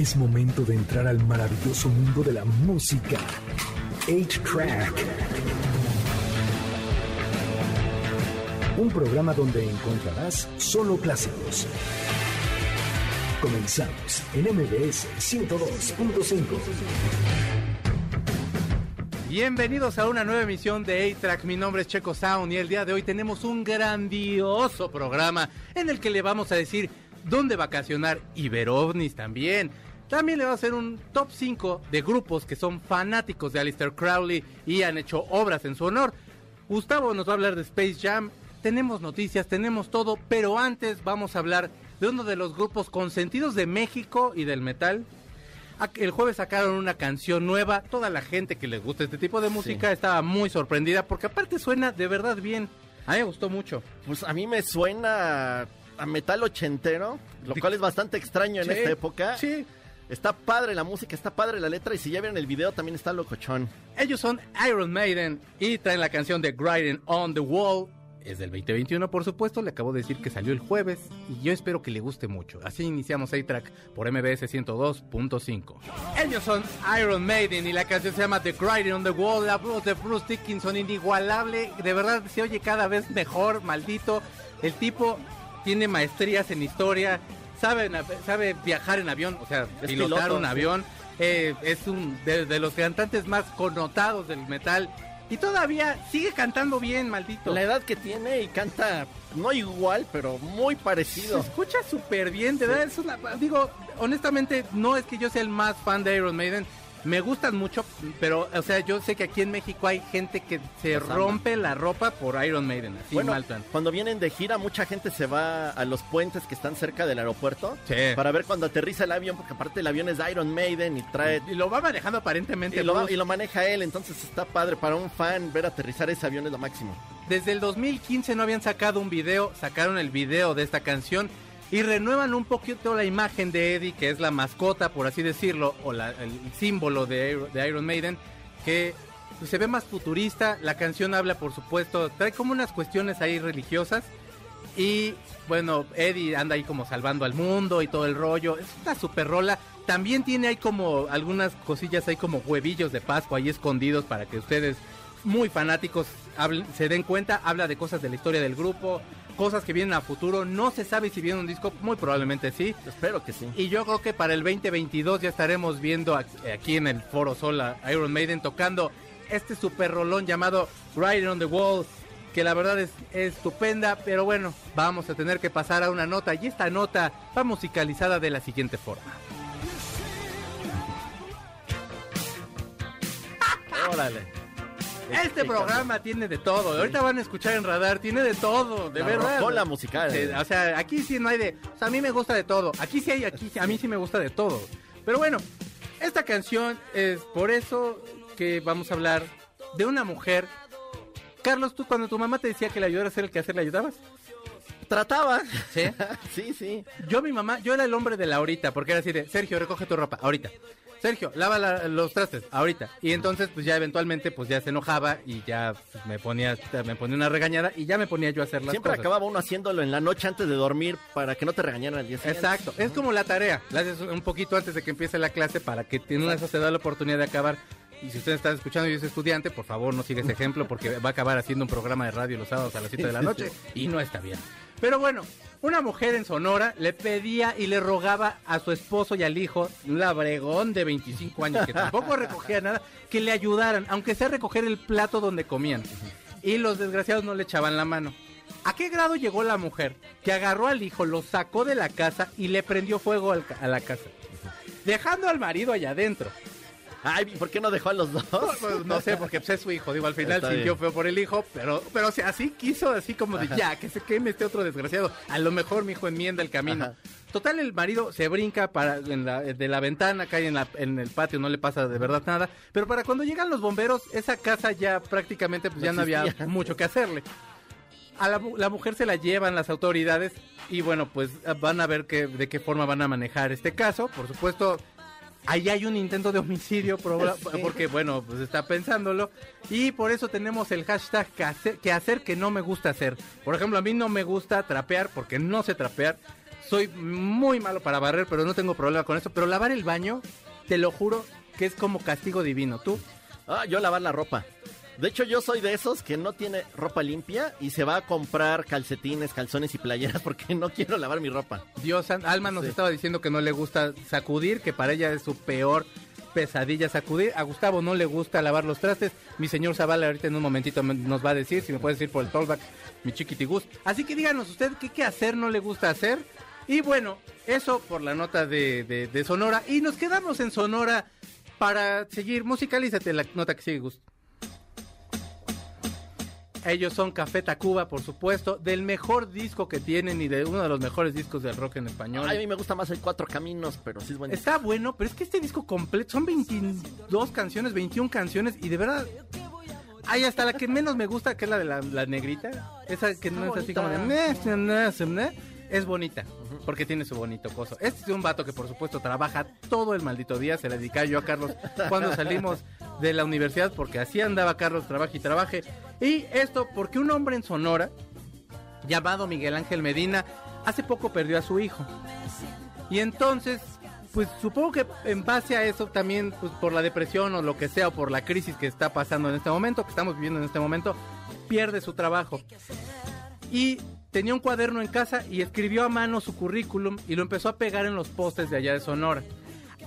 Es momento de entrar al maravilloso mundo de la música. 8-Track. Un programa donde encontrarás solo clásicos. Comenzamos en MBS 102.5. Bienvenidos a una nueva emisión de A-Track. Mi nombre es Checo Sound y el día de hoy tenemos un grandioso programa en el que le vamos a decir dónde vacacionar y ver ovnis también. También le vamos a hacer un top 5 de grupos que son fanáticos de Alistair Crowley y han hecho obras en su honor. Gustavo nos va a hablar de Space Jam. Tenemos noticias, tenemos todo, pero antes vamos a hablar de uno de los grupos consentidos de México y del metal. El jueves sacaron una canción nueva. Toda la gente que les gusta este tipo de música estaba muy sorprendida porque aparte suena de verdad bien. A mí me gustó mucho. Pues a mí me suena a metal ochentero, lo cual es bastante extraño en Sí, esta época. Sí. Está padre la música, está padre la letra y si ya vieron el video también está locochón. Ellos son Iron Maiden y traen la canción de Grinding on the Wall. Es del 2021, por supuesto. Le acabo de decir que salió el jueves y yo espero que le guste mucho. Así iniciamos A-Track por MBS 102.5. Ellos son Iron Maiden y la canción se llama The Grinding on the Wall. La voz de Bruce Dickinson, inigualable. De verdad se oye cada vez mejor, maldito. El tipo tiene maestrías en historia, sabe, sabe viajar en avión, o sea, Es pilotar piloto, un sí. avión. Eh, es un de, de los cantantes más connotados del metal. Y todavía sigue cantando bien, maldito. La edad que tiene y canta no igual, pero muy Se parecido. escucha súper bien, de verdad. es una- digo, honestamente, no es que yo sea el más fan de Iron Maiden. Me gustan mucho, pero, o sea, yo sé que aquí en México hay gente que se Los ama. rompe la ropa por Iron Maiden, así Bueno, mal plan. cuando vienen de gira, mucha gente se va a los puentes que están cerca del aeropuerto Sí. para ver cuando aterriza el avión, porque aparte el avión es de Iron Maiden y trae Y lo va manejando aparentemente. y lo, y lo maneja él, entonces está padre para un fan ver aterrizar ese avión es lo máximo. Desde el 2015 no habían sacado un video, sacaron el video de esta canción y renuevan un poquito la imagen de Eddie, que es la mascota, por así decirlo, o el símbolo de, de Iron Maiden, que se ve más futurista. La canción habla, por supuesto, trae como unas cuestiones ahí religiosas. Y bueno, Eddie anda ahí como salvando al mundo y todo el rollo. Es una super rola. También tiene ahí como algunas cosillas ahí como huevillos de Pascua ahí escondidos para que ustedes, muy fanáticos, se den cuenta. Habla de cosas de la historia del grupo, cosas que vienen a futuro. No se sabe si viene un disco, muy probablemente sí. Espero que sí. Y yo creo que para el 2022 ya estaremos viendo aquí, aquí en el Foro Sol a Iron Maiden tocando este super rolón llamado Riding on the Wall, que la verdad es, es estupenda, pero bueno, vamos a tener que pasar a una nota y esta nota va musicalizada de la siguiente forma. Órale. Este programa tiene de todo, ahorita van a escuchar en radar, tiene de todo, de La verdad. rocola musical. Sí, o sea, aquí sí no hay de. O sea, a mí me gusta de todo. Aquí sí hay, aquí sí- a mí sí me gusta de todo. Pero bueno, esta canción es por eso que vamos a hablar de una mujer. Carlos, tú cuando tu mamá te decía que le ayudara a hacer el quehacer, ¿le ayudabas? Trataba. Sí. sí, sí. Yo, mi mamá, yo era el hombre de la ahorita, porque era así de, Sergio, recoge tu ropa, ahorita. Sergio, lava la- los trastes, ahorita. Y entonces, pues ya eventualmente, pues ya se enojaba y ya pues, me ponía, me ponía una regañada y ya me ponía yo a hacer las Siempre cosas. acababa uno haciéndolo en la noche antes de dormir para que no te regañaran al día siguiente. Exacto, es como la tarea, la haces un poquito antes de que empiece la clase para que en una de esas te da la oportunidad de acabar. Y si usted está escuchando y es estudiante, por favor no siga ese ejemplo porque va a acabar haciendo un programa de radio los sábados a las 7 de la noche y no está bien. Pero bueno, una mujer en Sonora le pedía y le rogaba a su esposo y al hijo, un labregón de 25 años que tampoco recogía nada, que le ayudaran, aunque sea recoger el plato donde comían. Y los desgraciados no le echaban la mano. ¿A qué grado llegó la mujer que agarró al hijo, lo sacó de la casa y le prendió fuego a la casa? Dejando al marido allá adentro. Ay, ¿por qué no dejó a los dos? Pues, no sé, porque pues, es su hijo. Digo, al final Está sintió bien. feo por el hijo, pero, pero o sea, así quiso, así como de ya, que se queme este otro desgraciado. A lo mejor mi hijo enmienda el camino. Ajá. Total, el marido se brinca para, en la- de la ventana, cae en, la- en el patio, no le pasa de verdad nada. Pero para cuando llegan los bomberos, esa casa ya prácticamente pues, ya no había mucho que hacerle. A la, la mujer se la llevan las autoridades y bueno, pues van a ver que, de qué forma van a manejar este caso. Por supuesto, ahí hay un intento de homicidio porque bueno, pues está pensándolo. Y por eso tenemos el hashtag que hacer, que hacer que no me gusta hacer. Por ejemplo, a mí no me gusta trapear porque no sé trapear. soy muy malo para barrer, pero no tengo problema con eso. Pero lavar el baño, te lo juro que es como castigo divino. ¿Tú? Ah, yo lavar la ropa. De hecho, yo soy de esos que no tiene ropa limpia y se va a comprar calcetines, calzones y playeras porque no quiero lavar mi ropa. Dios, Alma nos Sí. estaba diciendo que no le gusta sacudir, que para ella es su peor pesadilla sacudir. A Gustavo no le gusta lavar los trastes. Mi señor Zavala ahorita en un momentito me- nos va a decir si me puede decir por el tollback, mi chiquitigus. Así que díganos usted qué, qué hacer, no le gusta hacer. Y bueno, eso por la nota de, de- de Sonora. Y nos quedamos en Sonora para seguir. Musicalízate la nota que sigue, Gus. Ellos son Café Tacuba, por supuesto, del mejor disco que tienen y de uno de los mejores discos del rock en español. Ay, a mí me gusta más el Cuatro Caminos, pero sí es bueno. Está bueno, pero es que este disco completo son 22 canciones, 21 canciones y de verdad hay hasta la que menos me gusta, que es la de la, la negrita. Esa que no es así como de... "Meh, meh, meh", meh", Es bonita, porque tiene su bonito coso. Este es un vato que por supuesto trabaja todo el maldito día. Se le dedicaba yo a Carlos cuando salimos de la universidad, porque así andaba Carlos, trabaje y trabaje. Y esto porque un hombre en Sonora, llamado Miguel Ángel Medina, hace poco perdió a su hijo. Y entonces, pues supongo que en base a eso también, pues por la depresión o lo que sea, o por la crisis que está pasando en este momento, que estamos viviendo en este momento, pierde su trabajo. Y tenía un cuaderno en casa y escribió a mano su currículum y lo empezó a pegar en los postes de allá de Sonora.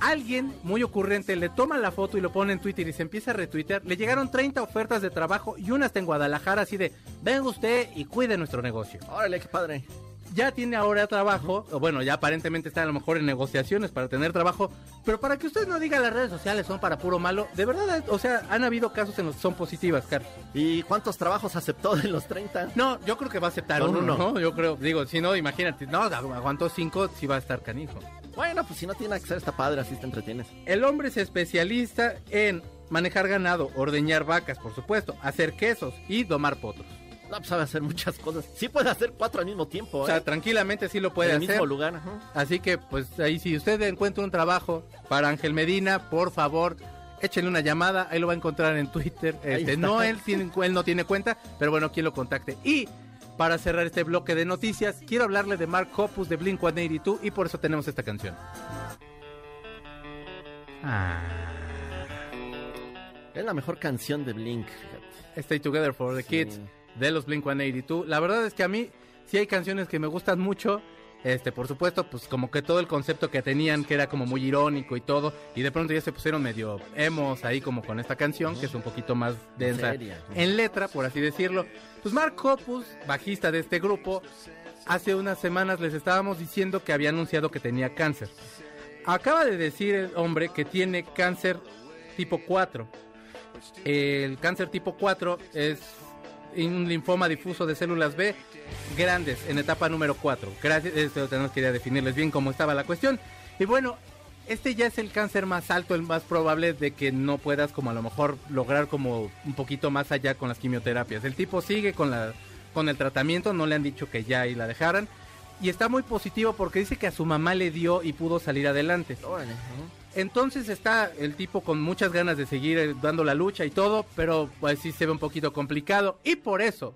Alguien muy ocurrente le toma la foto y lo pone en Twitter y se empieza a retuitear. Le llegaron 30 ofertas de trabajo y una hasta en Guadalajara así de, venga usted y cuide nuestro negocio Órale, qué padre. Ya tiene ahora trabajo, o bueno, ya aparentemente está a lo mejor en negociaciones para tener trabajo, pero para que usted no diga las redes sociales son para puro malo, de verdad, o sea, han habido casos en los que son positivas, Carlos. ¿Y cuántos trabajos aceptó de los 30? No, yo creo que va a aceptar uno, uno. ¿no? Yo creo, digo, si no, imagínate, no, aguantó cinco, si va a estar canijo. Bueno, pues si no tiene que hacer, está padre, así te entretienes. El hombre es especialista en manejar ganado, ordeñar vacas, por supuesto, hacer quesos y domar potros. No, pues sabe hacer muchas cosas. Sí puede hacer cuatro al mismo tiempo, O sea, ¿eh? tranquilamente sí lo puede en el hacer. mismo lugar. ajá. Así que, pues ahí, si usted encuentra un trabajo para Ángel Medina, por favor, échenle una llamada. Ahí lo va a encontrar en Twitter. Este, no, él, tiene, él no tiene cuenta, pero bueno, quien lo contacte. Y para cerrar este bloque de noticias, quiero hablarle de Mark Hoppus de Blink 182 y por eso tenemos esta canción. Ah. Es la mejor canción de Blink. Stay Together for the Kids. De los Blink 182. La verdad es que a mí sí hay canciones que me gustan mucho. Este, por supuesto, pues como que todo el concepto que tenían, que era como muy irónico y todo, y de pronto ya se pusieron medio emos ahí como con esta canción, que es un poquito más densa en letra, por así decirlo. Pues Mark Hoppus, bajista de este grupo, hace unas semanas les estábamos diciendo que había anunciado que tenía cáncer. Acaba de decir el hombre que tiene cáncer tipo 4. El cáncer tipo 4 es un linfoma difuso de células B grandes en etapa número 4. Gracias, esto tenemos que definirles bien cómo estaba la cuestión. Y bueno, este ya es el cáncer más alto, el más probable de que no puedas como a lo mejor lograr como un poquito más allá con las quimioterapias. El tipo sigue con la con el tratamiento, no le han dicho que ya ahí la dejaran. Y está muy positivo porque dice que a su mamá le dio y pudo salir adelante. Entonces está el tipo con muchas ganas de seguir eh, dando la lucha y todo, pero pues sí se ve un poquito complicado. Y por eso,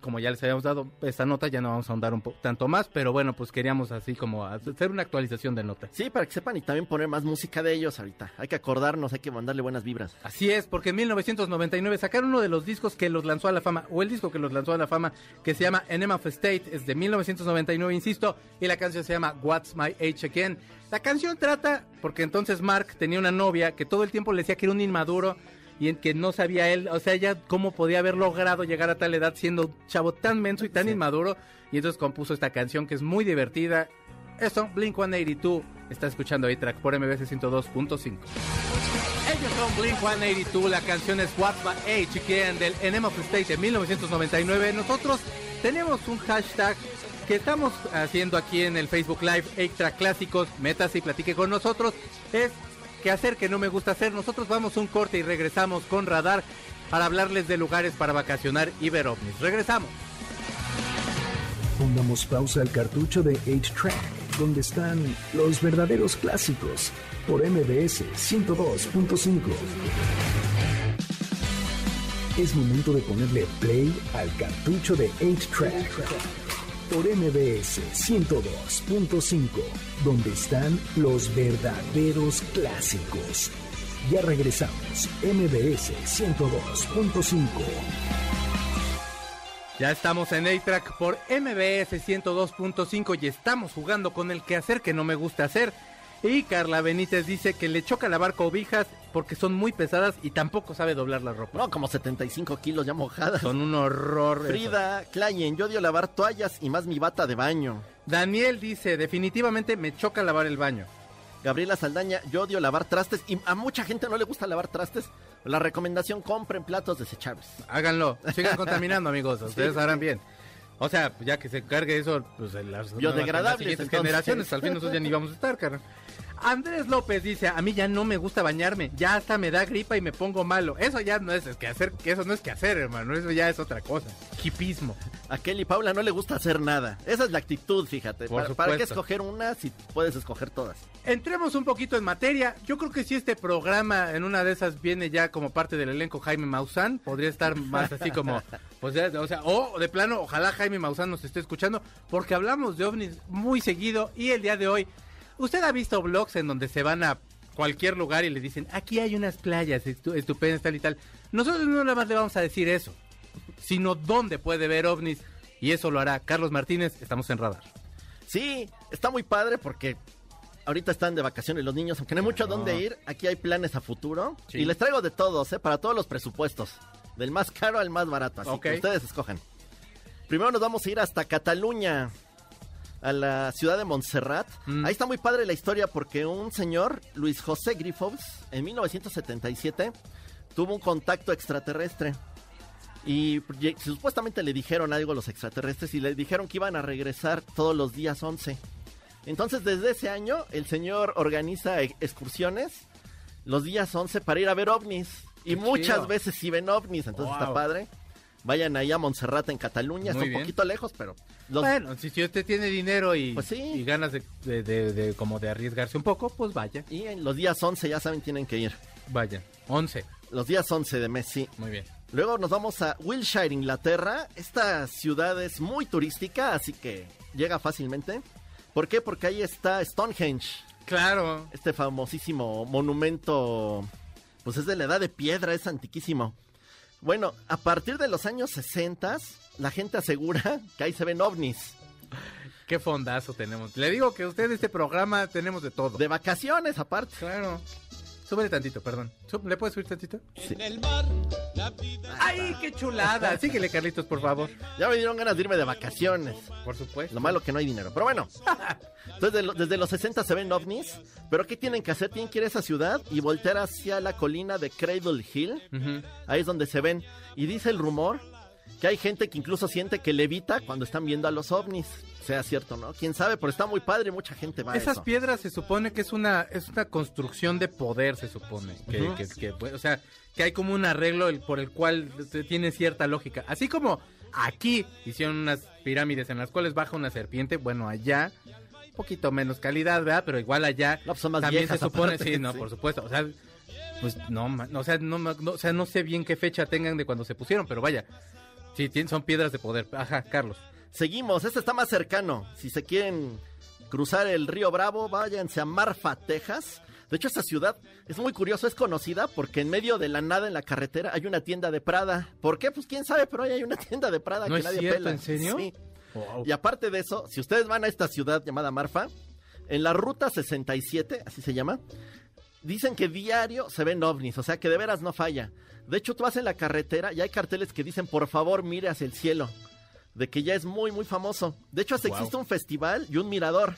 como ya les habíamos dado esta nota, ya no vamos a ahondar un po tanto más, pero bueno, pues queríamos así como hacer una actualización de nota. Sí, para que sepan y también poner más música de ellos ahorita. Hay que acordarnos, hay que mandarle buenas vibras. Así es, porque en 1999 sacaron uno de los discos que los lanzó a la fama, o el disco que los lanzó a la fama, que se llama Enema of State, es de 1999, insisto, y la canción se llama What's My Age Again. La canción trata, porque entonces Mark tenía una novia que todo el tiempo le decía que era un inmaduro y en que no sabía él, o sea, ya cómo podía haber logrado llegar a tal edad siendo un chavo tan menso y tan Sí. inmaduro, y entonces compuso esta canción que es muy divertida. Esto, Blink 182, está escuchando ahí track por MBC 102.5. Ellos son Blink 182, la canción es What's My Age Again del Enema of State de 1999. Nosotros tenemos un hashtag que estamos haciendo aquí en el Facebook Live, Extra Clásicos, métase y platique con nosotros. Es que hacer que no me gusta hacer. Nosotros vamos un corte y regresamos con Radar para hablarles de lugares para vacacionar y ver ovnis. Regresamos. Pongamos pausa al cartucho de 8-Track, donde están los verdaderos clásicos, por MBS 102.5. Es momento de ponerle play al cartucho de 8-Track. Por MBS 102.5, donde están los verdaderos clásicos. Ya regresamos, MBS 102.5. Ya estamos en A-Track por MBS 102.5 y estamos jugando con el quehacer que no me gusta hacer. Y Carla Benítez dice que le choca lavar cobijas porque son muy pesadas y tampoco sabe doblar la ropa. No, como 75 kilos ya mojadas. Son un horror. Frida Klein, yo odio lavar toallas y más mi bata de baño. Daniel dice, definitivamente me choca lavar el baño. Gabriela Saldaña, yo odio lavar trastes y a mucha gente no le gusta lavar trastes. La recomendación, compren platos desechables. Háganlo, sigan contaminando amigos, ustedes harán bien. O sea, ya que se cargue eso, pues en las, Biodegradables, las siguientes entonces. generaciones, al fin nosotros ya ni vamos a estar, carnal. Andrés López dice, a mí ya no me gusta bañarme, ya hasta me da gripa y me pongo malo. Eso ya no es que hacer, eso no es que hacer, hermano, eso ya es otra cosa. Hipismo. A Kelly Paula no le gusta hacer nada. Esa es la actitud, fíjate. Por ¿Para, para qué escoger una si puedes escoger todas? Entremos un poquito en materia. Yo creo que si este programa en una de esas viene ya como parte del elenco Jaime Maussan, podría estar más así como, pues, ya, o sea, o de plano, ojalá Jaime Maussan nos esté escuchando, porque hablamos de ovnis muy seguido y el día de hoy, usted ha visto blogs en donde se van a cualquier lugar y le dicen, aquí hay unas playas estu- estupendas, tal y tal. Nosotros no nada más le vamos a decir eso, sino dónde puede ver ovnis. Y eso lo hará Carlos Martínez, estamos en radar. Sí, está muy padre porque ahorita están de vacaciones los niños, aunque no hay mucho a dónde ir. Aquí hay planes a futuro. Sí. Y les traigo de todos, ¿eh? Para todos los presupuestos. Del más caro al más barato. Así que ustedes escojan. Primero nos vamos a ir hasta Cataluña, a la ciudad de Montserrat. Mm. Ahí está muy padre la historia porque un señor, Luis José Grifols, en 1977, tuvo un contacto extraterrestre. Y supuestamente le dijeron algo los extraterrestres y le dijeron que iban a regresar todos los días 11. Entonces desde ese año el señor organiza excursiones los días 11 para ir a ver ovnis. Y Qué muchas chido. veces sí ven ovnis, entonces está Wow. Vayan ahí a Montserrat en Cataluña, Muy está un poquito lejos, pero los- Bueno, si, si usted tiene dinero y, Pues sí. y ganas de, de- de- de- como de arriesgarse un poco, pues vaya, y en los días 11 ya saben tienen que ir. vaya. 11. Los días 11 de mes, sí. Muy bien. Luego nos vamos a Wilshire, Inglaterra. Esta ciudad es muy turística, así que llega fácilmente. ¿Por qué? Porque ahí está Stonehenge, Claro. este famosísimo monumento, pues es de la edad de piedra, es antiquísimo. Bueno, a partir de los años 60, la gente asegura que ahí se ven ovnis. Qué fondazo tenemos. Le digo que usted este programa tenemos de todo. De vacaciones, aparte. Claro. Súbele tantito, perdón. ¿Le puedes subir tantito? Sí. ¡Ay, qué chulada! Síguele, Carlitos, por favor. Ya me dieron ganas de irme de vacaciones. Por supuesto. Lo malo que no hay dinero. Pero bueno. Entonces, de lo- desde los 60 se ven ovnis. Pero ¿qué tienen que hacer? Tienen que ir a esa ciudad y voltear hacia la colina de Cradle Hill. Ujú. Ahí es donde se ven. Y dice el rumor que hay gente que incluso siente que levita cuando están viendo a los ovnis. Sea cierto, ¿no? Quién sabe, pero está muy padre mucha gente va a Esas eso. piedras se supone que es una es una construcción de poder, se supone. Que, Ujú. que- que, pues, o sea, que hay como un arreglo el- por el cual se- tiene cierta lógica. Así como aquí hicieron unas pirámides en las cuales baja una serpiente, bueno, allá un poquito menos calidad, ¿verdad? Pero igual allá No, pues son más también se supone, sí, no, sí. por supuesto. O sea, pues no, o sea, no, no, o sea, no sé bien qué fecha tengan de cuando se pusieron, pero vaya. Sí, son piedras de poder. Ajá, Carlos. Seguimos, este está más cercano. Si se quieren cruzar el río Bravo, váyanse a Marfa, Texas. De hecho, esta ciudad es muy curioso, es conocida porque en medio de la nada en la carretera hay una tienda de Prada. ¿Por qué? Pues quién sabe, pero ahí hay una tienda de Prada ¿No que es nadie cierto? pela. ¿En serio? Sí. Wow. Y aparte de eso, si ustedes van a esta ciudad llamada Marfa, en la ruta 67, así se llama, dicen que diario se ven ovnis, o sea que de veras no falla. De hecho, tú vas en la carretera y hay carteles que dicen, por favor, mire hacia el cielo. De que ya es muy, muy famoso. De hecho, hasta Wow. existe un festival y un mirador,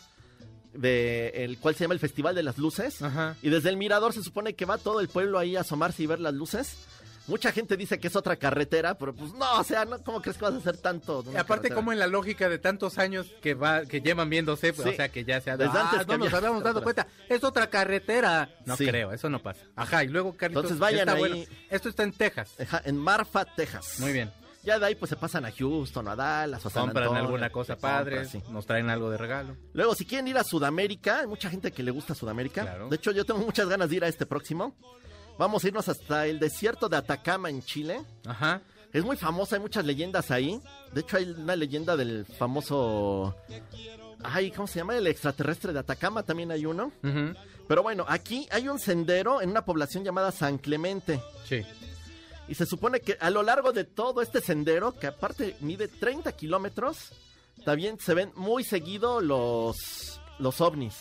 de el cual se llama el Festival de las Luces. Ajá. Y desde el mirador se supone que va todo el pueblo ahí a asomarse y ver las luces. Mucha gente dice que es otra carretera, pero pues no, o sea, no, ¿cómo crees que vas a hacer tanto? Y aparte, carretera? como en la lógica de tantos años que va que llevan viéndose, pues, Sí. o sea, que ya se ha Desde Ah, antes que no nos había habíamos dado cuenta, es otra carretera. No Sí. creo, eso no pasa. Ajá, y luego, Carlitos, Entonces vayan ahí. bueno. Esto está en Texas. Ajá, en Marfa, Texas. Muy bien. Ya de ahí pues se pasan a Houston, a Dallas, a San Compran Antonio, alguna cosa padre, sí. nos traen algo de regalo. Luego, si quieren ir a Sudamérica, hay mucha gente que le gusta Sudamérica. Claro. De hecho, yo tengo muchas ganas de ir a este próximo. Vamos a irnos hasta el desierto de Atacama en Chile. Ajá. Es muy famosa, hay muchas leyendas ahí. De hecho, hay una leyenda del famoso. Ay, ¿cómo se llama? El extraterrestre de Atacama, también hay uno. Ujú. Pero bueno, aquí hay un sendero en una población llamada San Clemente. Sí. Y se supone que a lo largo de todo este sendero, que aparte mide 30 kilómetros, también se ven muy seguido los, los ovnis.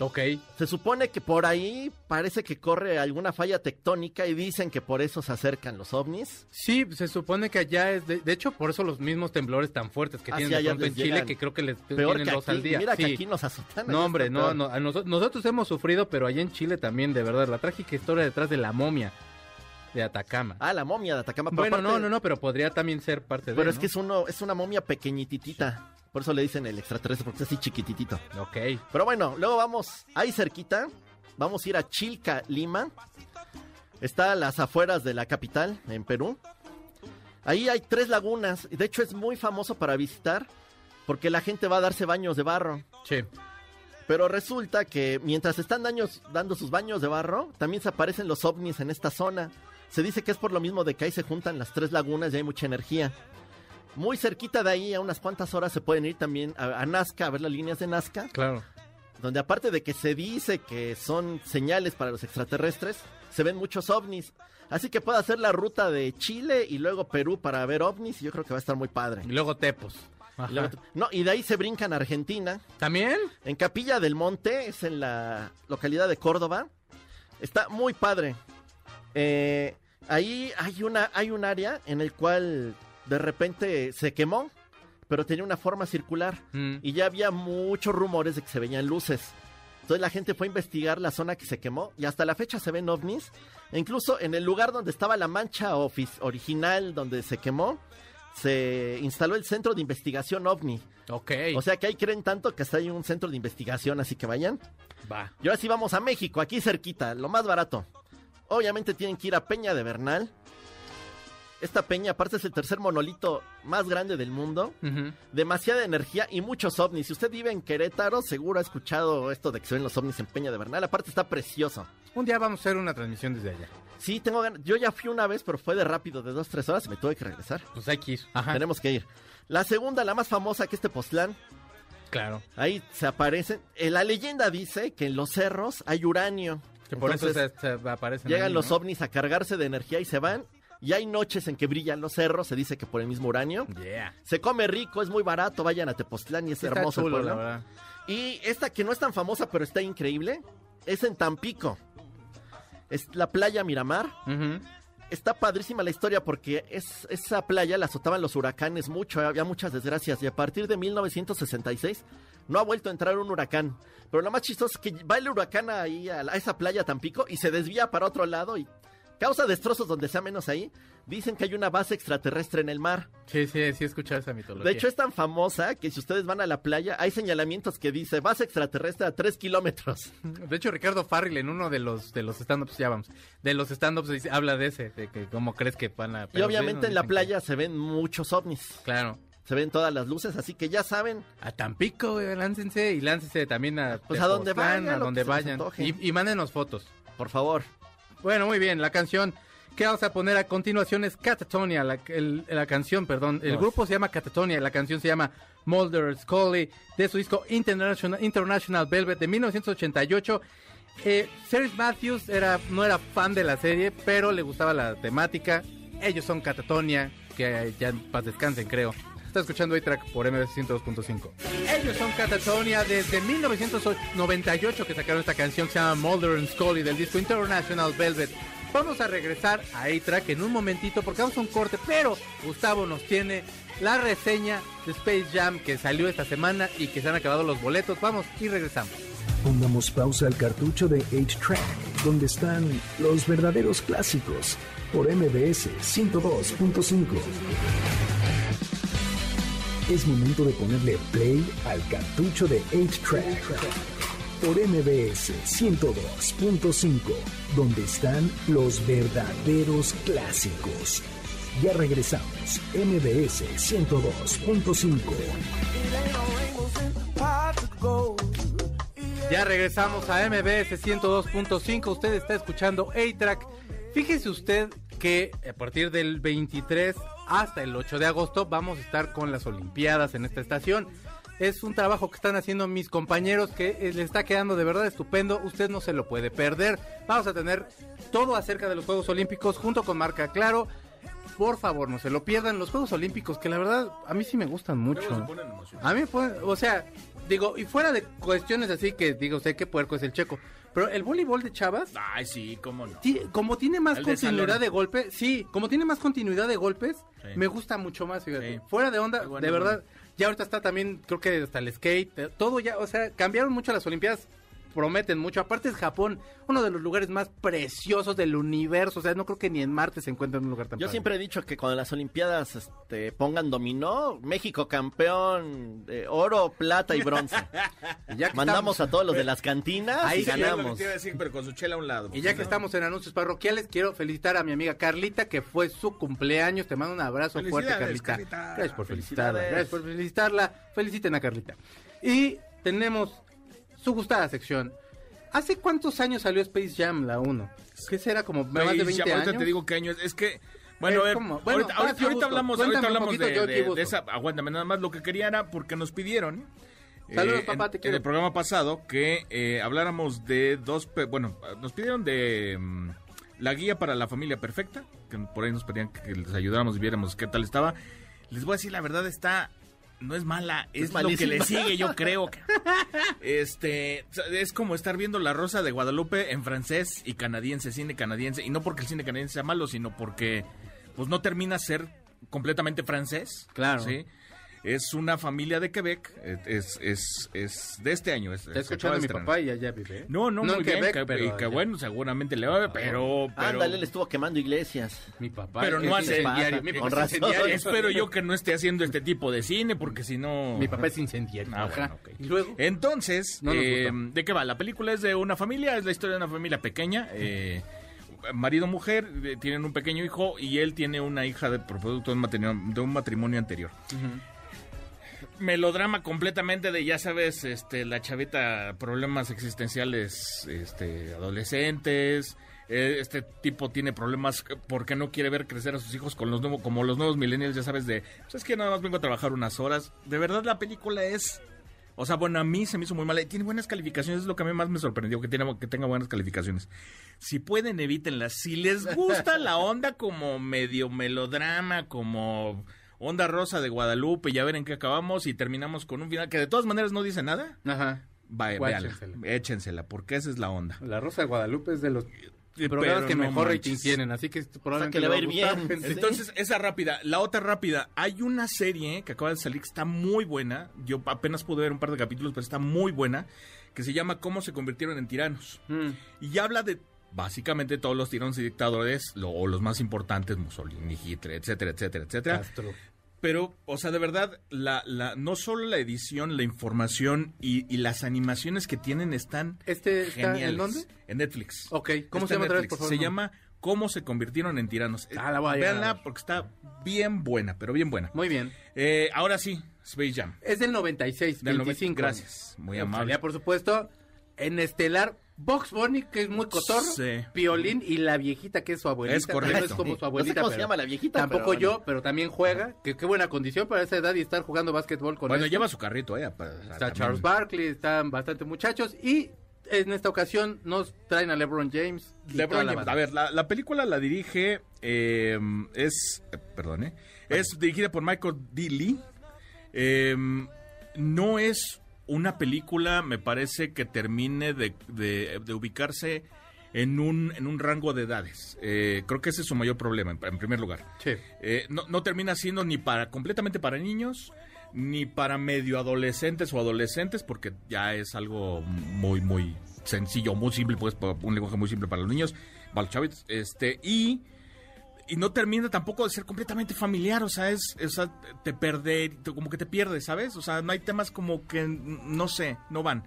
Ok. Se supone que por ahí parece que corre alguna falla tectónica y dicen que por eso se acercan los ovnis. Sí, se supone que allá es, de, de hecho, por eso los mismos temblores tan fuertes que Ah, tienen de pronto en Chile, que creo que les Peor tienen que dos aquí. al día. Mira que aquí nos asustan. No, allá hombre, no, no, a noso- nosotros hemos sufrido, pero allá en Chile también, de verdad, la trágica historia detrás de la momia de Atacama. Ah, la momia de Atacama. pero bueno, no, no, no, pero podría también ser parte de. Pero es ¿no? que es, uno, es una momia pequeñititita. Por eso le dicen el extraterrestre, porque es así chiquititito. Ok. Pero bueno, luego vamos ahí cerquita. Vamos a ir a Chilca, Lima. Está a las afueras de la capital, en Perú. Ahí hay tres lagunas. De hecho, es muy famoso para visitar. Porque la gente va a darse baños de barro. Sí. Pero resulta que mientras están daños- dando sus baños de barro, también se aparecen los ovnis en esta zona. Se dice que es por lo mismo de que ahí se juntan las tres lagunas y hay mucha energía. Muy cerquita de ahí, a unas cuantas horas, se pueden ir también a, a Nazca, a ver las líneas de Nazca, Claro. donde aparte de que se dice que son señales para los extraterrestres, se ven muchos ovnis. Así que puede hacer la ruta de Chile y luego Perú para ver ovnis y yo creo que va a estar muy padre. Y luego Tepos. Ajá. Y luego- no, y de ahí se brincan a Argentina. ¿También? En Capilla del Monte, es en la localidad de Córdoba. Está muy padre. Eh, ahí hay una, hay un área en el cual de repente se quemó, pero tenía una forma circular. Mm. Y ya había muchos rumores de que se veían luces. Entonces la gente fue a investigar la zona que se quemó y hasta la fecha se ven ovnis. E incluso en el lugar donde estaba la mancha ofis- original donde se quemó, se instaló el centro de investigación ovni. Ok. O sea que ahí creen tanto que hasta hay un centro de investigación, así que vayan. va. Y ahora sí vamos a México, aquí cerquita, lo más barato. Obviamente tienen que ir a Peña de Bernal. Esta peña, aparte, es el tercer monolito más grande del mundo. Demasiada energía y muchos ovnis. Si usted vive en Querétaro, seguro ha escuchado esto de que se ven los ovnis en Peña de Bernal. Aparte, está precioso. Un día vamos a hacer una transmisión desde allá. Sí, tengo ganas. Yo ya fui una vez, pero fue de rápido, de dos, tres horas y me tuve que regresar. Pues hay que ir. Ajá. Tenemos que ir. La segunda, la más famosa, que es Tepoztlán. Claro. Ahí se aparecen. eh, la leyenda dice que en los cerros hay uranio. Que por Entonces, eso se, se aparecen. llegan ahí, los ovnis a cargarse de energía y se van. Y hay noches en que brillan los cerros, se dice que por el mismo uranio. Yeah. Se come rico, es muy barato, vayan a Tepoztlán y es Está hermoso el pueblo. la. Y esta que no es tan famosa, pero está increíble, es en Tampico. Es la playa Miramar. Está padrísima la historia porque es, esa playa la azotaban los huracanes mucho, había muchas desgracias. Y a partir de 1966 no ha vuelto a entrar un huracán. Pero lo más chistoso es que va el huracán ahí a, la- a esa playa Tampico y se desvía para otro lado y causa destrozos donde sea menos ahí. Dicen que hay una base extraterrestre en el mar. Sí, sí, sí he escuchado esa mitología. De hecho, es tan famosa que si ustedes van a la playa, hay señalamientos que dice base extraterrestre a 3 kilómetros. De hecho, Ricardo Farrell en uno de los de los stand-ups, ya vamos, de los stand-ups habla de ese, de que cómo crees que van a... Y obviamente en la que- playa se ven muchos ovnis. Claro. Se ven todas las luces, así que ya saben. A Tampico, güey, láncense y láncense también a... Pues a donde vayan, a donde vayan. y mándenos fotos. Por favor. Bueno, muy bien, la canción que vamos a poner a continuación es Catatonia, la, el- la canción, perdón. El grupo se llama Catatonia, la canción se llama Mulder Scully, de su disco International, International Velvet de 1988. Eh, Serge Matthews era, no era fan de la serie, pero le gustaba la temática. Ellos son Catatonia, que ya en paz descansen, creo. Está escuchando A-Track por MBS 102.5. Ellos son Catatonia desde 1998 que sacaron esta canción que se llama Mulder and Scully del disco International Velvet. Vamos a regresar a A-Track en un momentito porque vamos a un corte, pero Gustavo nos tiene la reseña de Space Jam que salió esta semana y que se han acabado los boletos. Vamos y regresamos. Pongamos pausa al cartucho de 8-Track, donde están los verdaderos clásicos, por MBS 102.5. Es momento de ponerle play al cartucho de 8-Track, por MBS 102.5, donde están los verdaderos clásicos. Ya regresamos, MBS 102.5. Ya regresamos a MBS 102.5. Usted está escuchando A-Track. Fíjese usted que a partir del 23 hasta el 8 de agosto vamos a estar con las Olimpiadas en esta estación. Es un trabajo que están haciendo mis compañeros que eh, les está quedando de verdad estupendo. Usted no se lo puede perder. Vamos a tener todo acerca de los Juegos Olímpicos junto con Marca Claro. Por favor, no se lo pierdan. Los Juegos Olímpicos, que la verdad a mí sí me gustan mucho. A mí me ponen, o sea, digo, y fuera de cuestiones así que digo, sé que puerco es el checo. Pero el voleibol de Chavas, Ay, sí, cómo no. ti- como tiene más El de continuidad salón. de golpes, sí, como tiene más continuidad de golpes, Sí. me gusta mucho más, fíjate. Sí. Fuera de onda, bueno, de verdad, ya ahorita está también, creo que hasta el skate, eh, todo ya, o sea, cambiaron mucho las Olimpiadas, prometen mucho. Aparte es Japón, uno de los lugares más preciosos del universo, o sea, no creo que ni en Marte se encuentre un lugar tan Yo padre. siempre he dicho que cuando las Olimpiadas este, pongan dominó, México campeón, de oro, plata y bronce. Y ya que Mandamos estamos- a todos los de las cantinas Ahí y sí, Sí, es lo que ganamos. te iba a decir, pero con su chela a un lado. Y ya que ¿no? estamos en anuncios parroquiales, quiero felicitar a mi amiga Carlita, que fue su cumpleaños. Te mando un abrazo fuerte, Carlita. Carlita. Gracias por felicitarla. Gracias por felicitarla. Feliciten a Carlita. Y tenemos su gustada sección. ¿Hace cuántos años salió Space Jam, la 1? ¿Qué será? ¿Como más de Space 20 Jam, ahorita años? te digo qué año es. Es que, bueno, Es a ver, como- bueno, ahorita, ahorita- hablamos, ahorita hablamos de, de- de esa. Aguántame, nada más lo que quería era porque nos pidieron. Saludos, eh, papá, en, te en quiero. el programa pasado que eh, habláramos de dos. Bueno, nos pidieron de. mm, la guía para la familia perfecta, que por ahí nos pedían que les ayudáramos y viéramos qué tal estaba. Les voy a decir, la verdad está, no es mala, es, Es lo que le sigue, yo creo. Este, es como estar viendo La Rosa de Guadalupe en francés y canadiense, cine canadiense, y no porque el cine canadiense sea malo, sino porque pues no termina ser completamente francés. Claro. ¿sí? Es una familia de Quebec, es, es, es de este año. Es, Está se escuchando acaba mi papá y allá vive. ¿eh? No, no, muy en bien, Quebec, que, pero y que allá. bueno, seguramente le va, pero... pero Ándale, le estuvo quemando iglesias. Mi papá Pero no hace- incendiario. Mi Con papá es razón. incendiario. Espero yo que no esté haciendo este tipo de cine, porque si no... Mi papá es incendiario. Ah, Ajá. bueno, ok. Y luego... Entonces, No eh. ¿de qué va? La película es de una familia, es la historia de una familia pequeña. eh, marido, mujer, eh, tienen un pequeño hijo y él tiene una hija de por producto de un matrimonio, de un matrimonio anterior. Melodrama completamente de, ya sabes, este, la chavita, problemas existenciales este, adolescentes. eh, Este tipo tiene problemas porque no quiere ver crecer a sus hijos con los nuevos, como los nuevos millennials, ya sabes, de, pues es que nada más vengo a trabajar unas horas. De verdad la película es o sea, bueno, a mí se me hizo muy mala. Tiene buenas calificaciones, es lo que a mí más me sorprendió, que, tiene, que tenga buenas calificaciones. Si pueden, evítenlas. Si les gusta la onda como medio melodrama, como onda rosa de Guadalupe, ya ver en qué acabamos y terminamos con un final que de todas maneras no dice nada, Ajá. vaya, véanla, Guáchensela. échensela, porque esa es la onda. La Rosa de Guadalupe es de los Pero programas que no mejor rating tienen, así que probablemente que le va a ir gustar, bien. gente. Entonces, esa rápida. La otra rápida. Hay una serie que acaba de salir que está muy buena. Yo apenas pude ver un par de capítulos, pero está muy buena. Que se llama Cómo se convirtieron en tiranos. Mm. Y habla de básicamente todos los tiranos y dictadores, lo- o los más importantes, Mussolini, Hitler, etcétera, etcétera, etcétera. Castro. Pero, o sea, de verdad, la, la, no solo la edición, la información y, y las animaciones que tienen están ¿Este está geniales. en dónde? En Netflix. Ok, ¿cómo Está se llama otra vez, por favor? Se no? llama Cómo se convirtieron en tiranos. Ah, la voy a Véanla porque está bien buena, pero bien buena. Muy bien. Eh, ahora sí, Space Jam. Es del 96, Del 25. 90, gracias, muy amable. por supuesto, en Estelar, Box Bunny, que es muy cotorro, Sí. Piolín y la viejita, que es su abuelita. Es correcto. No es como su No abuelita, sé cómo se llama la viejita, Tampoco pero yo, bueno. pero también juega. Que qué buena condición para esa edad y estar jugando básquetbol con Bueno, esto. lleva su carrito, eh. para- Está también. Charles Barkley, están bastante muchachos y en esta ocasión nos traen a LeBron James. LeBron James. banda. A ver, la, la película la dirige, eh, es, eh, perdón, eh, es dirigida por Michael D. Lee. Eh, no es una película, me parece, que termine de, de- de ubicarse en un, en un rango de edades. Eh, creo que ese es su mayor problema, en, en primer lugar. Sí. Eh, no, no termina siendo ni para completamente para niños, ni para medio adolescentes o adolescentes, porque ya es algo muy, muy sencillo, muy simple, pues un lenguaje muy simple para los niños, para los chavitos. Este, y, y no termina tampoco de ser completamente familiar, o sea, es, o sea, te perder, como que te pierdes, ¿sabes? O sea, no hay temas como que, no sé, no van.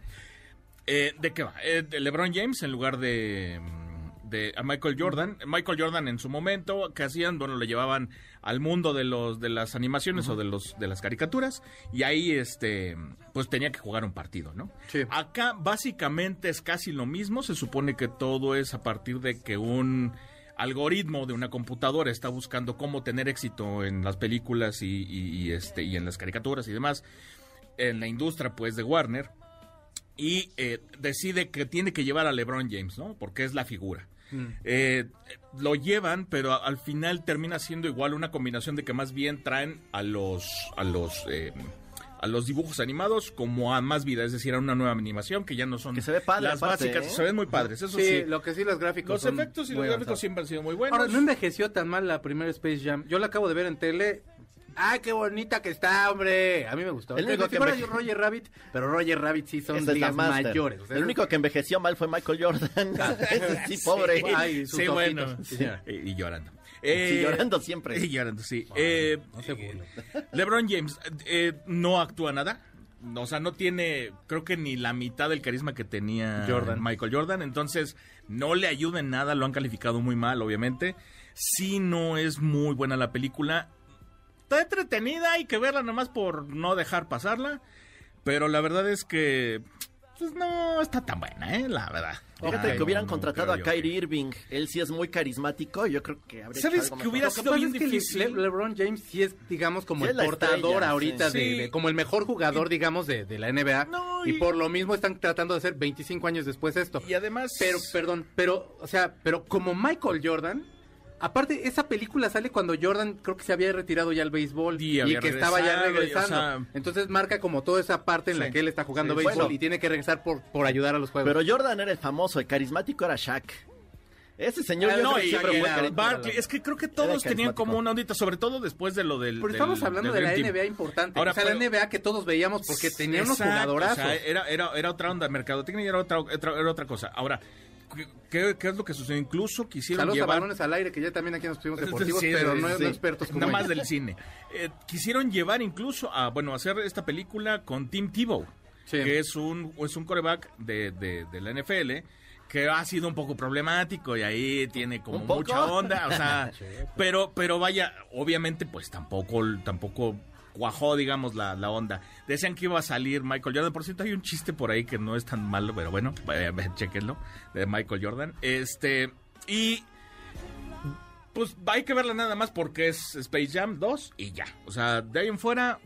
Eh, ¿De qué va? Eh, de LeBron James en lugar de, de a Michael Jordan. Michael Jordan en su momento, ¿qué hacían? Bueno, lo llevaban al mundo de los de las animaciones o de los de las caricaturas y ahí este pues tenía que jugar un partido, ¿no? Sí. Acá básicamente es casi lo mismo, se supone que todo es a partir de que un algoritmo de una computadora está buscando cómo tener éxito en las películas y, y- y, este y en las caricaturas y demás en la industria pues de Warner y eh, decide que tiene que llevar a LeBron James, ¿no? Porque es la figura. Eh, lo llevan, pero al final termina siendo igual una combinación de que más bien traen a los a los eh, a los dibujos animados como a más vida, es decir, a una nueva animación que ya no son Que se ve padre, las aparte, básicas, ¿eh? se ven muy padres, eso sí, sí. lo que sí, los gráficos. Los son efectos y los gráficos avanzados. siempre han sido muy buenos. Ahora, no envejeció tan mal la primera Space Jam. Yo la acabo de ver en tele. ¡Ay, qué bonita que está, hombre! A mí me gustó. El único Si que fuera enveje- Roger Rabbit, pero Roger Rabbit sí son Esa es la ligas máster. mayores. o sea, el único que envejeció mal fue Michael Jordan. Sí, pobre. Ay, Sí, bueno. Sí, y llorando. Sí, Eh, llorando siempre. Y llorando, sí. Eh, no se burle. LeBron James eh, no actúa nada. O sea, no tiene, creo que ni la mitad del carisma que tenía Jordan. Michael Jordan. Entonces, no le ayuda en nada. Lo han calificado muy mal, obviamente. Sí, no es muy buena la película. Está entretenida, hay que verla nomás por no dejar pasarla. Pero la verdad es que, pues no está tan buena, ¿eh? La verdad. Fíjate Ay, que hubieran no, contratado a Kyrie Irving. Él sí es muy carismático. Yo creo que habría hecho ¿Sabes algo que hubiera sido bien es que Le- difícil? Le- LeBron James sí es, digamos, como Sí, el portador estrella, ahorita sí. de, Sí. de- como el mejor jugador, digamos, de, de la NBA. No, y... y- por lo mismo están tratando de hacer 25 años después esto. Y además... Pero, perdón, pero, o sea, pero como Michael Jordan, aparte, esa película sale cuando Jordan creo que se había retirado ya al béisbol Y que estaba ya regresado, y, o regresando. sea- Entonces marca como toda esa parte en la que él está jugando Sí, béisbol bueno. y tiene que regresar por, por ayudar a los juegos. Pero Jordan era el famoso, el carismático era Shaq. Ese señor Ah, no, y- siempre y fue era-. Barkley, es que creo que todos tenían como una ondita, sobre todo después de lo del. Pero del- estamos hablando del de la Dream Team. NBA importante. Ahora, o sea, la NBA que todos veíamos porque tenía unos jugadorazos. o sea, era, era, era otra onda, mercadotecnia y era otra, otra- era otra cosa. Ahora, ¿qué, qué es lo que sucedió? Incluso quisieron Saludos a llevar... balones al aire, que ya también aquí nos tuvimos deportivos, Sí, pero no, sí. no expertos como Nada más del cine. Eh, quisieron llevar incluso a, bueno, hacer esta película con Tim Tebow, Sí. que es un, es un coreback de, de, de la NFL que ha sido un poco problemático y ahí tiene como mucha onda, o sea, pero, pero vaya, obviamente pues tampoco, tampoco cuajó, digamos, la, la onda. Decían que iba a salir Michael Jordan, por cierto hay un chiste por ahí que no es tan malo, pero bueno, eh, chequenlo, de Michael Jordan. Este, y pues hay que verla nada más porque es Space Jam 2 y ya. O sea, de ahí en fuera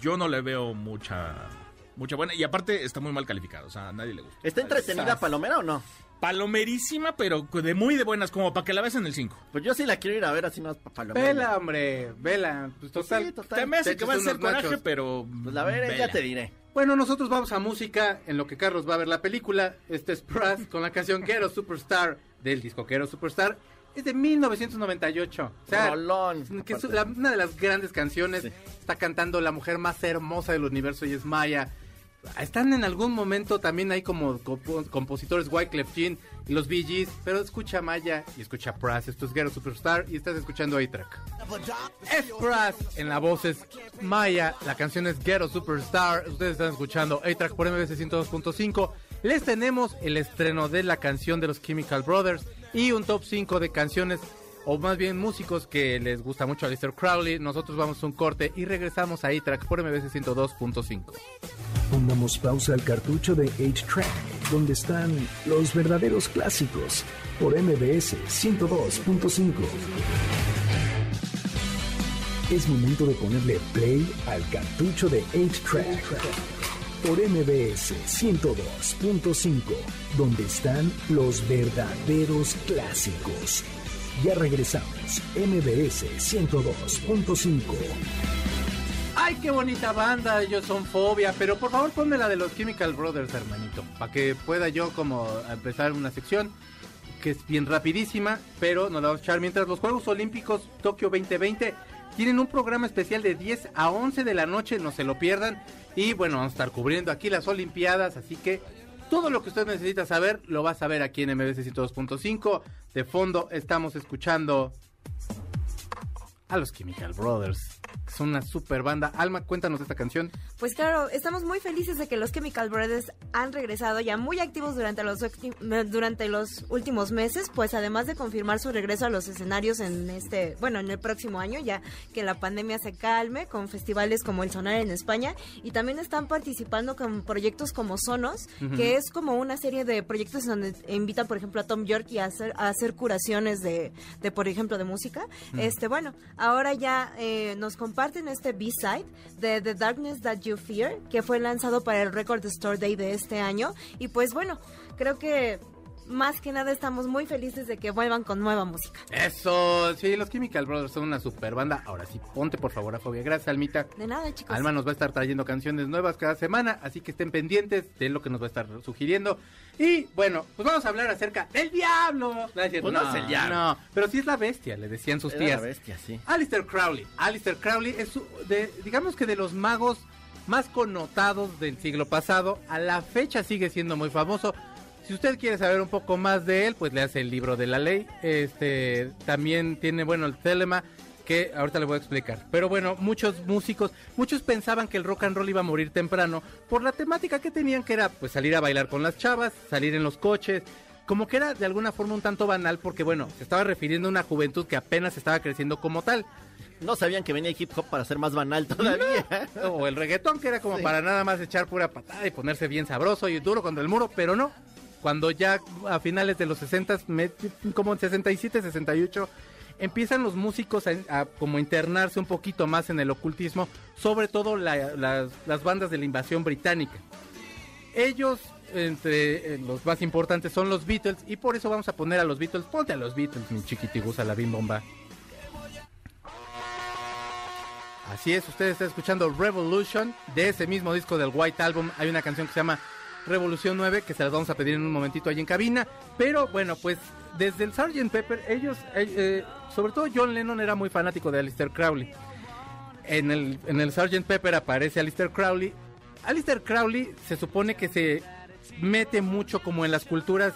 yo no le veo mucha mucha buena y aparte está muy mal calificado, o sea, a nadie le gusta. ¿Está entretenida Palomera o no? Palomerísima, pero de muy de buenas como para que la veas en el 5. Pues yo sí la quiero ir a ver así no es pa- Palomera. Vela, hombre, vela. Pues total. Sí, total. Te me hace te que va a ser coraje, nachos. pero Pues la veré, vela. ya te diré. Bueno, nosotros vamos a música en lo que Carlos va a ver la película. Este es Pras con la canción Quero Superstar del disco Quero Superstar. Es de 1998. O sea, Rolón. que es la- una de las grandes canciones. Está cantando la mujer más hermosa del universo y es Maya. Están en algún momento también hay como compo- compositores Wyclef Jean y los Bee pero escucha Maya y escucha Pras. Esto es Ghetto Superstar y estás escuchando A-Track. Es Pras en la voz es Maya, la canción es Ghetto Superstar. Ustedes están escuchando A-Track por MBC 102.5. Les tenemos el estreno de la canción de los Chemical Brothers y un top 5 de canciones o más bien músicos que les gusta mucho a Lister Crowley. Nosotros vamos a un corte y regresamos a A-Track por MBC 102.5. Pongamos pausa al cartucho de 8-Track, donde están los verdaderos clásicos, por MBS 102.5. Es momento de ponerle play al cartucho de 8-Track, por MBS 102.5, donde están los verdaderos clásicos. Ya regresamos, MBS 102.5. ¡Ay, qué bonita banda! Ellos son Fobia, pero por favor ponme la de los Chemical Brothers, hermanito, para que pueda yo como empezar una sección que es bien rapidísima, pero nos la vamos a echar mientras los Juegos Olímpicos Tokio 2020 tienen un programa especial de 10 a 11 de la noche, no se lo pierdan. Y bueno, vamos a estar cubriendo aquí las Olimpiadas, así que todo lo que usted necesita saber lo va a saber aquí en MBC 102.5. De fondo estamos escuchando a los Chemical Brothers. Son una super banda. Alma, cuéntanos de esta canción. Pues claro, estamos muy felices de que los Chemical Brothers han regresado ya muy activos durante los, durante los últimos meses, pues además de confirmar su regreso a los escenarios en este, bueno, en el próximo año, ya que la pandemia se calme, con festivales como el Sonar en España, y también están participando con proyectos como Sonos, que es como una serie de proyectos donde invitan, por ejemplo, a Tom York y a hacer, a hacer curaciones de, de, por ejemplo, de música. Este, bueno, ahora ya eh, nos comparten este B-side de The Darkness That You Fear, que fue lanzado para el Record Store Day de este año. Y pues bueno, creo que más que nada estamos muy felices de que vuelvan con nueva música. Eso, sí, los Chemical Brothers son una super banda. Ahora sí, ponte por favor a Fobia. Gracias, Almita. De nada, chicos. Alma nos va a estar trayendo canciones nuevas cada semana, así que estén pendientes de lo que nos va a estar sugiriendo. Y bueno, pues vamos a hablar acerca del diablo. No, pues no, es el diablo. No, pero sí es la bestia, le decían sus Era tías. la bestia, sí. Alistair Crowley. Alistair Crowley es, de, digamos que de los magos más connotados del siglo pasado. A la fecha sigue siendo muy famoso. Si usted quiere saber un poco más de él, pues le hace el libro de la ley. Este también tiene, bueno, el telema que ahorita le voy a explicar. Pero bueno, muchos músicos, muchos pensaban que el rock and roll iba a morir temprano por la temática que tenían, que era pues salir a bailar con las chavas, salir en los coches, como que era de alguna forma un tanto banal porque bueno, se estaba refiriendo a una juventud que apenas estaba creciendo como tal. No sabían que venía hip hop para ser más banal todavía. O el reggaetón, que era como Sí. para nada más echar pura patada y ponerse bien sabroso y duro contra el muro, pero no. Cuando ya a finales de los 60, me- como en 67, 68, empiezan los músicos a, a como internarse un poquito más en el ocultismo, sobre todo la- las, bandas de la invasión británica. Ellos, entre eh, los más importantes, son los Beatles, y por eso vamos a poner a los Beatles. Ponte a los Beatles, mi chiquitigusa, la bomba. Así es, usted está escuchando Revolution de ese mismo disco del White Album. Hay una canción que se llama Revolución 9 que se las vamos a pedir en un momentito ahí en cabina. Pero bueno, pues desde el Sgt. Pepper, ellos, eh, eh, sobre todo John Lennon era muy fanático de Alistair Crowley. En el, en el Sgt. Pepper aparece Alistair Crowley. Alistair Crowley se supone que se mete mucho como en las culturas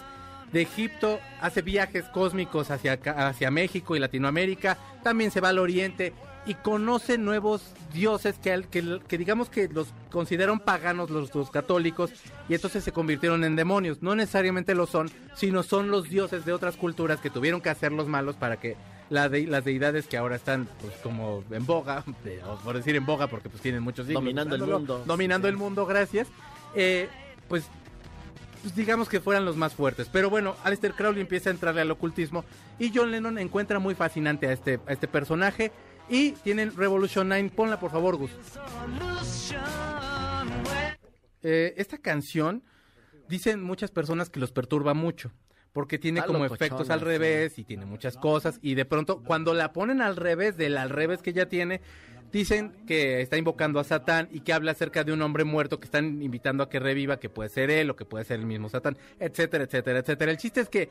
de Egipto, hace viajes cósmicos hacia, hacia México y Latinoamérica, también se va al Oriente y conoce nuevos dioses que, que, que digamos que los consideran paganos los, los católicos y entonces se convirtieron en demonios. No necesariamente lo son, sino son los dioses de otras culturas que tuvieron que hacerlos malos para que la de- las deidades que ahora están pues como en boga, por decir en boga porque pues tienen muchos siglos Dominando el mundo. Dominando el mundo, gracias. Eh, pues pues digamos que fueran los más fuertes. Pero bueno, Aleister Crowley empieza a entrarle al ocultismo y John Lennon encuentra muy fascinante a este, a este personaje. Y tienen Revolution 9, ponla por favor, Gus. Eh, esta canción, dicen muchas personas que los perturba mucho. Porque tiene Está como locochona, efectos al sí. revés y tiene muchas cosas. Y de pronto, cuando la ponen al revés del al revés que ya tiene, dicen que está invocando a Satán y que habla acerca de un hombre muerto que están invitando a que reviva, que puede ser él o que puede ser el mismo Satán, etcétera, etcétera, etcétera. El chiste es que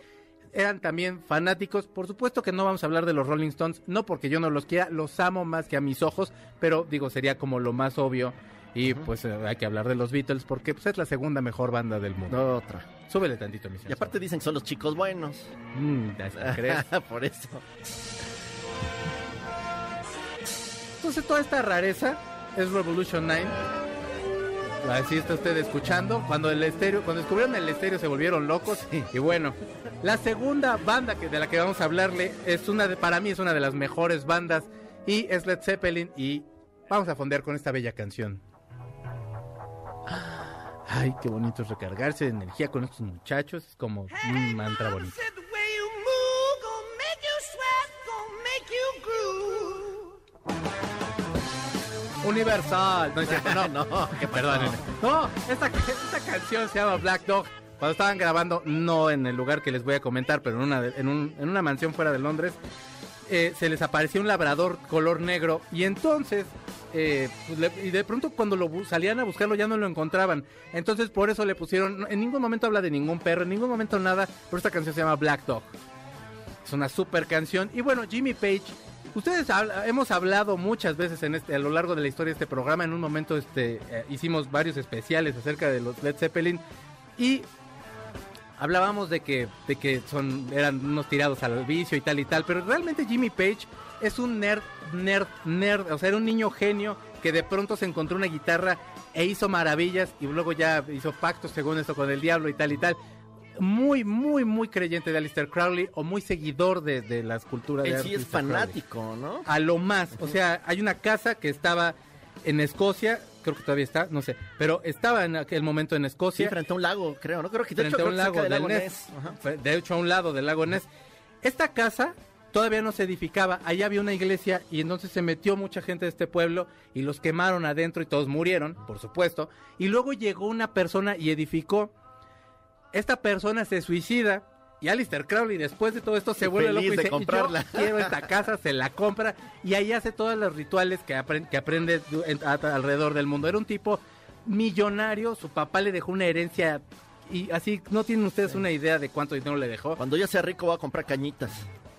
eran también fanáticos. Por supuesto que no vamos a hablar de los Rolling Stones, no porque yo no los quiera, los amo más que a mis ojos, pero digo, sería como lo más obvio. Y pues eh, hay que hablar de los Beatles porque pues, es la segunda mejor banda del mundo. Otra. Súbele tantito, mi Y aparte dicen que son los chicos buenos. Mm, ¿crees? Por eso. Entonces toda esta rareza es Revolution 9. Así está usted escuchando. Cuando el estéreo, cuando descubrieron el estéreo se volvieron locos. Y bueno, la segunda banda que de la que vamos a hablarle es una de, para mí es una de las mejores bandas y es Led Zeppelin y vamos a fondear con esta bella canción. Ay, qué bonito es recargarse de energía con estos muchachos, es como un mantra bonito. Universal, no no, No, que perdonen. No, esta, canción se llama Black Dog. Cuando estaban grabando, no en el lugar que les voy a comentar, pero en una, mansión fuera de Londres, eh, se les apareció un labrador color negro y entonces, eh, pues, y de pronto cuando salían a buscarlo ya no lo encontraban. Entonces por eso le pusieron, en ningún momento habla de ningún perro, en ningún momento nada, pero esta canción se llama Black Dog. Es una super canción. Y bueno, Jimmy Page, ustedes hemos hablado muchas veces en este, a lo largo de la historia de este programa. En un momento este, eh, hicimos varios especiales acerca de los Led Zeppelin. Y hablábamos de que, de que son, eran unos tirados al vicio y tal y tal, pero realmente Jimmy Page es un nerd, nerd, nerd, o sea, era un niño genio que de pronto se encontró una guitarra e hizo maravillas y luego ya hizo pactos según esto con el diablo y tal y tal. Muy, muy, muy creyente de Aleister Crowley o muy seguidor de, de las culturas de Él sí es Crowley. fanático, ¿no? A lo más, o sea, hay una casa que estaba en Escocia, creo que todavía está, no sé, pero estaba en aquel momento en Sí, Escocia frente a un lago, creo, ¿no? Creo que de frente hecho a un lago del del Ness. Fue- De hecho, a un lado del lago Ness. Esta casa todavía no se edificaba. Allá había una iglesia y entonces se metió mucha gente de este pueblo y los quemaron adentro y todos murieron, por supuesto. Y luego llegó una persona y edificó. Esta persona se suicida. Y Alistair Crowley después de todo esto se vuelve loco y dice, comprarla. yo quiero esta casa, se la compra y ahí hace todos los rituales que, apren- que aprende alrededor del mundo. Era un tipo millonario, su papá le dejó una herencia y así no tienen ustedes una idea de cuánto dinero le dejó. Cuando yo sea rico voy a comprar cañitas.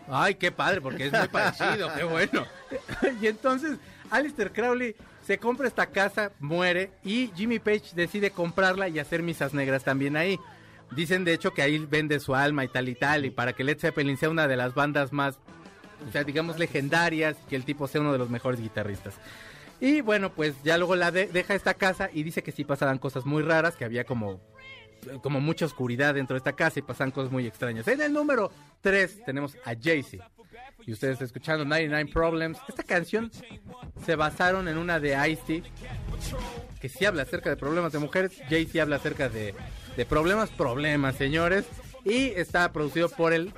Ay, qué padre, porque es muy parecido, qué bueno. y entonces, Alistair Crowley se compra esta casa, muere, y Jimmy Page decide comprarla y hacer misas negras también ahí. Dicen de hecho que ahí vende su alma y tal y tal, y para que Led Zeppelin sea una de las bandas más, o sea, digamos, legendarias, que el tipo sea uno de los mejores guitarristas. Y bueno, pues ya luego la de- deja esta casa y dice que sí pasaban cosas muy raras, que había como como mucha oscuridad dentro de esta casa y pasan cosas muy extrañas. En el número 3 tenemos a Jay-Z. Y ustedes escuchando 99 Problems. Esta canción se basaron en una de Ice-T que sí habla acerca de problemas de mujeres. Jay-Z habla acerca de, problemas, problemas, señores. Y está producido por el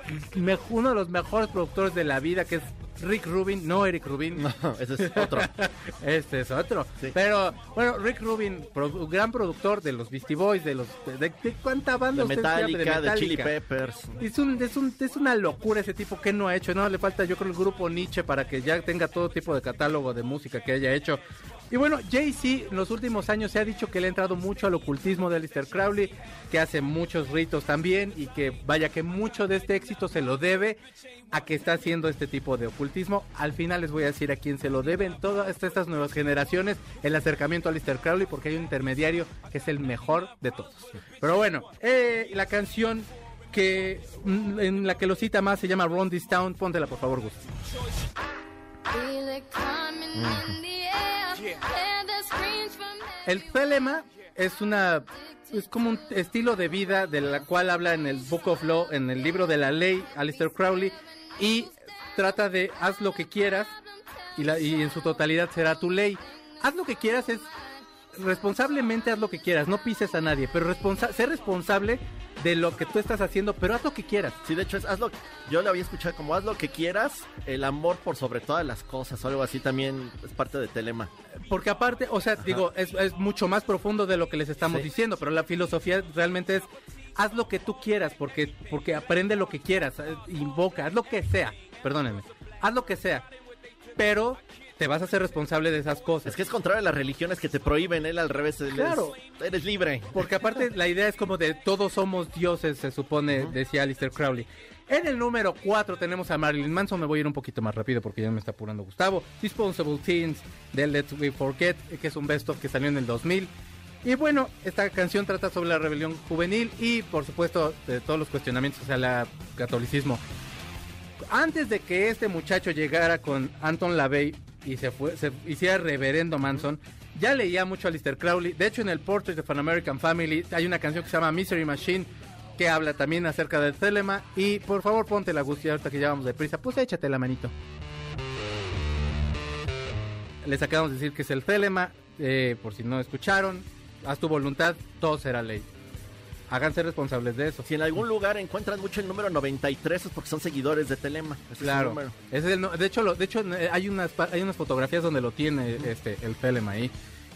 uno de los mejores productores de la vida, que es Rick Rubin, no Eric Rubin. No, ese es otro. Este es otro. Sí. Pero, bueno, Rick Rubin, gran productor de los Beastie Boys, de los. ¿De, de cuánta banda De usted sabe? Metallica, de Chili Metallica. Peppers. Es, un, es, un- es una locura ese tipo que no ha hecho, ¿no? Le falta, yo creo, el grupo Nietzsche para que ya tenga todo tipo de catálogo de música que haya hecho. Y bueno, Jay-Z en los últimos años se ha dicho que le ha entrado mucho al ocultismo de Aleister Crowley, que hace muchos ritos también y que vaya que mucho de este éxito se lo debe a que está haciendo este tipo de ocultismo. Al final les voy a decir a quién se lo deben todas estas, nuevas generaciones el acercamiento a Aleister Crowley porque hay un intermediario que es el mejor de todos. Pero bueno, eh, la canción que mm, en la que lo cita más se llama This Town. Póntela por favor, Gus. El telema es una es como un estilo de vida de la cual habla en el Book of Law, en el libro de la ley, Alistair Crowley, y trata de haz lo que quieras y, y en su totalidad será tu ley. Haz lo que quieras es responsablemente haz lo que quieras, no pises a nadie, pero responsa sé responsable de lo que tú estás haciendo, pero haz lo que quieras. Sí, de hecho, es, haz lo, yo lo había escuchado como haz lo que quieras, el amor por sobre todas las cosas o algo así también es parte de Telema. Porque aparte, o sea, digo, es, es mucho más profundo de lo que les estamos Sí. diciendo, pero la filosofía realmente es haz lo que tú quieras, porque, porque aprende lo que quieras, eh, invoca, haz lo que sea, perdónenme, haz lo que sea, pero te vas a ser responsable de esas cosas. Es que es contrario a las religiones que te prohíben, él al revés, Claro. eres libre. Porque aparte la idea es como de todos somos dioses, se supone, decía Alistair Crowley. En el número 4 tenemos a Marilyn Manson, me voy a ir un poquito más rápido porque ya me está apurando Gustavo. Disposable Teens de Let's We Forget, que es un best of que salió en el 2000. Y bueno, esta canción trata sobre la rebelión juvenil y por supuesto de todos los cuestionamientos hacia el catolicismo. Antes de que este muchacho llegara con Anton LaVey y se, fue, se hiciera reverendo Manson, ya leía mucho a Lister Crowley. De hecho, en el Portrait of an American Family hay una canción que se llama Misery Machine que habla también acerca del telema. Y por favor, ponte la Gusti, ahorita que ya vamos deprisa. Pues échate la manito. Les acabamos de decir que es el telema. eh, por si no escucharon, haz tu voluntad, todo será ley. Háganse responsables de eso. Si en algún lugar encuentran mucho el número 93 es porque son seguidores de Telema. Ese es el Claro. Ese es el no- de hecho, lo, de hecho eh, hay unas hay unas fotografías donde lo tiene este el Telema ahí.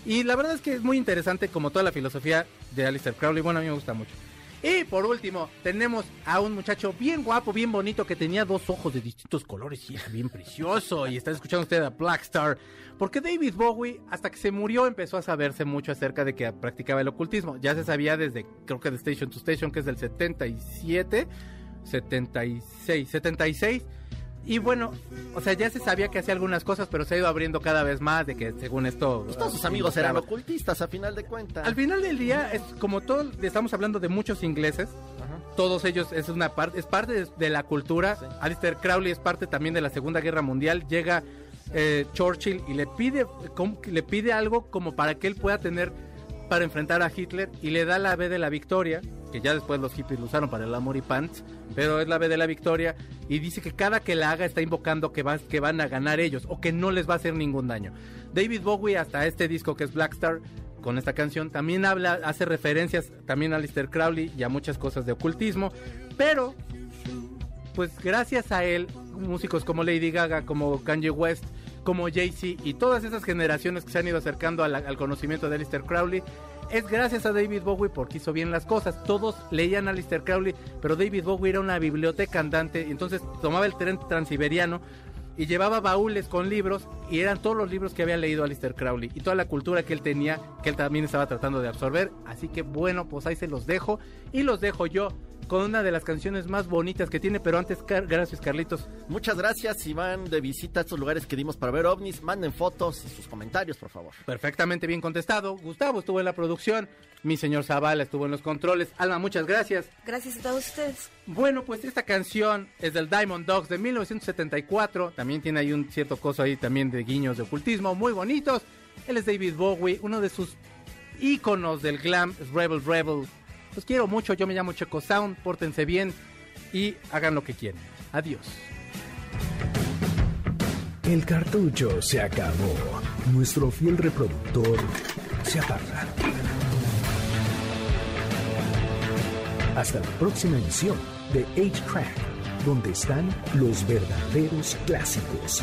Y la verdad es que es muy interesante como toda la filosofía de Alistair Crowley. Bueno, a mí me gusta mucho. Y por último, tenemos a un muchacho bien guapo, bien bonito, que tenía dos ojos de distintos colores y era bien precioso. Y está escuchando usted a Black Star. Porque David Bowie, hasta que se murió, empezó a saberse mucho acerca de que practicaba el ocultismo. Ya se sabía desde, creo que de Station to Station, que es del 77, 76, 76. Y bueno, o sea, ya se sabía que hacía algunas cosas, pero se ha ido abriendo cada vez más de que según esto... Pues todos sus amigos eran ocultistas a final de cuentas. Al final del día, es como todo, estamos hablando de muchos ingleses, Ajá. todos ellos es una parte, es parte de, de la cultura. Alistair Crowley es parte también de la Segunda Guerra Mundial. Llega eh, Churchill y le pide, le pide algo como para que él pueda tener para enfrentar a Hitler y le da la B de la victoria, que ya después los hippies lo usaron para el amor y pants, pero es la B de la victoria y dice que cada que la haga está invocando que, que van a ganar ellos o que no les va a hacer ningún daño. David Bowie hasta este disco que es Black Star con esta canción también habla, hace referencias también a Lister Crowley y a muchas cosas de ocultismo, pero pues gracias a él, músicos como Lady Gaga, como Kanye West, como Jay-Z y todas esas generaciones que se han ido acercando al conocimiento de Alistair Crowley, es gracias a David Bowie porque hizo bien las cosas. Todos leían a Alistair Crowley, pero David Bowie era una biblioteca andante, entonces tomaba el tren transiberiano y llevaba baúles con libros y eran todos los libros que había leído Alistair Crowley y toda la cultura que él tenía, que él también estaba tratando de absorber. Así que bueno, pues ahí se los dejo y los dejo yo con una de las canciones más bonitas que tiene, pero antes, Car- gracias Carlitos. Muchas gracias. Si van de visita a estos lugares que dimos para ver ovnis, manden fotos y sus comentarios, por favor. Perfectamente bien contestado. Gustavo estuvo en la producción, mi señor Zavala estuvo en los controles. Alma, muchas gracias. Gracias a todos ustedes. Bueno, pues esta canción es del Diamond Dogs de 1974. También tiene ahí un cierto coso ahí también de guiños de ocultismo muy bonitos. Él es David Bowie, uno de sus íconos del glam, es Rebel Rebel. Los quiero mucho, yo me llamo Checo Sound, pórtense bien y hagan lo que quieran. Adiós. El cartucho se acabó. Nuestro fiel reproductor se apaga. Hasta la próxima emisión de 8-Track, donde están los verdaderos clásicos.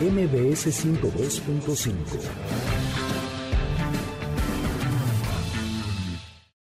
MBS 102.5